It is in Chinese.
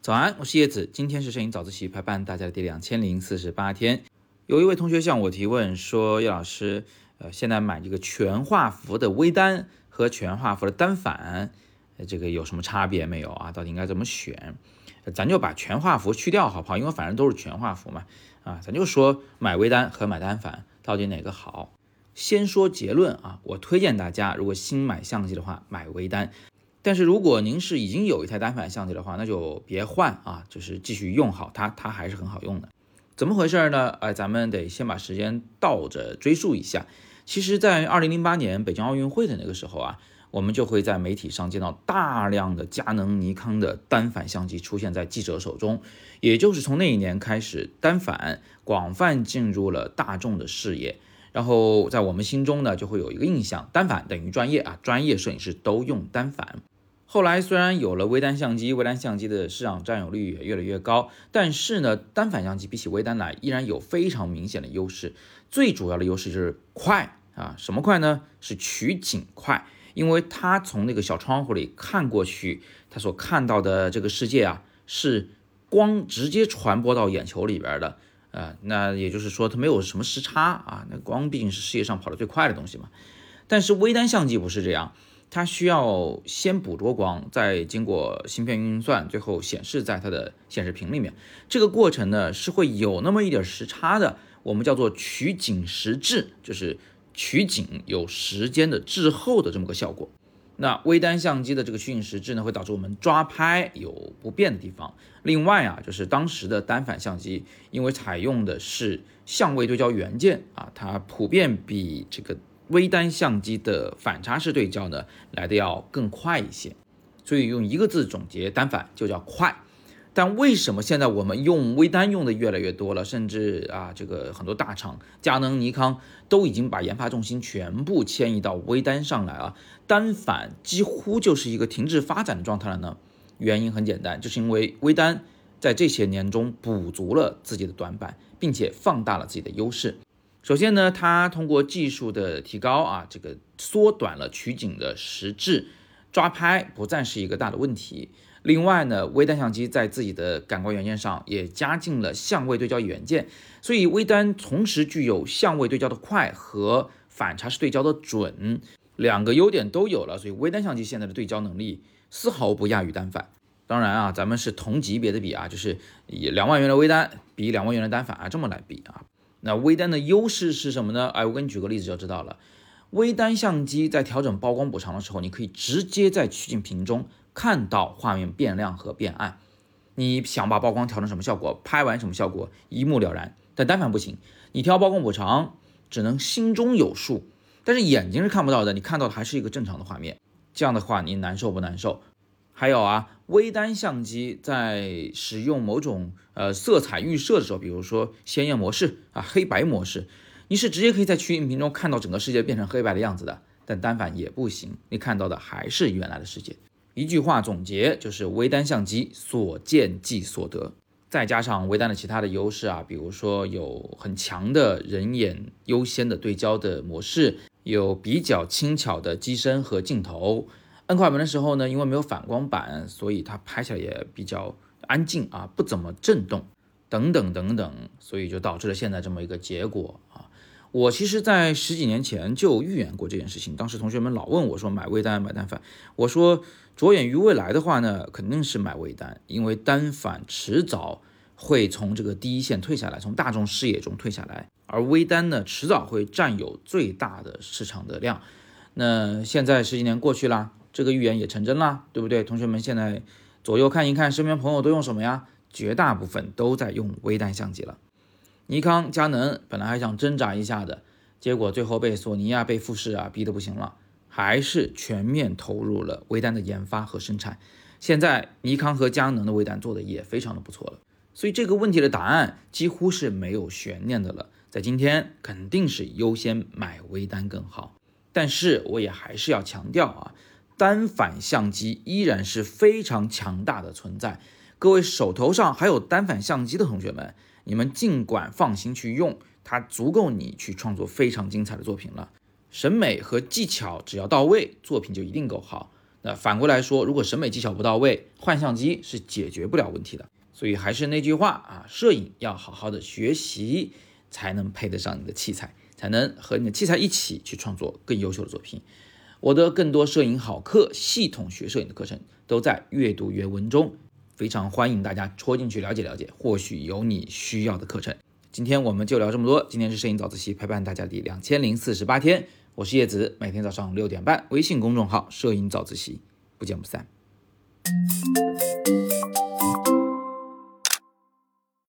早安，我是叶子，今天是摄影早自习陪伴大家的第两千零四十八天。有一位同学向我提问说：“叶老师，呃，现在买这个全画幅的微单和全画幅的单反，呃，这个有什么差别没有啊？到底应该怎么选？咱就把全画幅去掉好不好？因为反正都是全画幅嘛，啊，咱就说买微单和买单反到底哪个好？先说结论啊，我推荐大家如果新买相机的话，买微单。”但是如果您是已经有一台单反相机的话，那就别换啊，就是继续用好它，它还是很好用的。怎么回事呢？哎，咱们得先把时间倒着追溯一下。其实，在二零零八年北京奥运会的那个时候啊，我们就会在媒体上见到大量的佳能、尼康的单反相机出现在记者手中。也就是从那一年开始，单反广泛进入了大众的视野。然后在我们心中呢，就会有一个印象，单反等于专业啊，专业摄影师都用单反。后来虽然有了微单相机，微单相机的市场占有率也越来越高，但是呢，单反相机比起微单来，依然有非常明显的优势。最主要的优势就是快啊，什么快呢？是取景快，因为它从那个小窗户里看过去，它所看到的这个世界啊，是光直接传播到眼球里边的，呃，那也就是说它没有什么时差啊，那光毕竟是世界上跑得最快的东西嘛。但是微单相机不是这样。它需要先捕捉光，再经过芯片运算，最后显示在它的显示屏里面。这个过程呢是会有那么一点时差的，我们叫做取景时滞，就是取景有时间的滞后的这么个效果。那微单相机的这个虚影实质呢，会导致我们抓拍有不便的地方。另外啊，就是当时的单反相机，因为采用的是相位对焦元件啊，它普遍比这个。微单相机的反差式对焦呢，来的要更快一些，所以用一个字总结单反就叫快。但为什么现在我们用微单用的越来越多了，甚至啊，这个很多大厂，佳能、尼康都已经把研发重心全部迁移到微单上来了，单反几乎就是一个停滞发展的状态了呢？原因很简单，就是因为微单在这些年中补足了自己的短板，并且放大了自己的优势。首先呢，它通过技术的提高啊，这个缩短了取景的时滞，抓拍不再是一个大的问题。另外呢，微单相机在自己的感光元件上也加进了相位对焦元件，所以微单同时具有相位对焦的快和反差式对焦的准，两个优点都有了，所以微单相机现在的对焦能力丝毫不亚于单反。当然啊，咱们是同级别的比啊，就是以两万元的微单比两万元的单反啊这么来比啊。那微单的优势是什么呢？哎，我给你举个例子就知道了。微单相机在调整曝光补偿的时候，你可以直接在取景屏中看到画面变亮和变暗。你想把曝光调成什么效果，拍完什么效果，一目了然。但单反不行，你调曝光补偿只能心中有数，但是眼睛是看不到的，你看到的还是一个正常的画面。这样的话，你难受不难受？还有啊，微单相机在使用某种呃色彩预设的时候，比如说鲜艳模式啊、黑白模式，你是直接可以在取景屏中看到整个世界变成黑白的样子的。但单反也不行，你看到的还是原来的世界。一句话总结就是：微单相机所见即所得，再加上微单的其他的优势啊，比如说有很强的人眼优先的对焦的模式，有比较轻巧的机身和镜头。摁快门的时候呢，因为没有反光板，所以它拍起来也比较安静啊，不怎么震动，等等等等，所以就导致了现在这么一个结果。我其实，在十几年前就预言过这件事情，当时同学们老问我说买微单买单反，我说着眼于未来的话呢，肯定是买微单，因为单反迟早会从这个第一线退下来，从大众视野中退下来，而微单呢，迟早会占有最大的市场的量。那现在十几年过去啦。这个预言也成真啦，对不对？同学们现在左右看一看，身边朋友都用什么呀？绝大部分都在用微单相机了。尼康、佳能本来还想挣扎一下的，结果最后被索尼啊、被富士啊逼得不行了，还是全面投入了微单的研发和生产。现在尼康和佳能的微单做的也非常的不错了，所以这个问题的答案几乎是没有悬念的了。在今天肯定是优先买微单更好，但是我也还是要强调啊。单反相机依然是非常强大的存在，各位手头上还有单反相机的同学们，你们尽管放心去用，它足够你去创作非常精彩的作品了。审美和技巧只要到位，作品就一定够好。那反过来说，如果审美技巧不到位，换相机是解决不了问题的。所以还是那句话啊，摄影要好好的学习，才能配得上你的器材，才能和你的器材一起去创作更优秀的作品。我的更多摄影好课、系统学摄影的课程都在阅读原文中，非常欢迎大家戳进去了解了解，或许有你需要的课程。今天我们就聊这么多。今天是摄影早自习陪伴大家的第两千零四十八天，我是叶子，每天早上六点半，微信公众号“摄影早自习”，不见不散。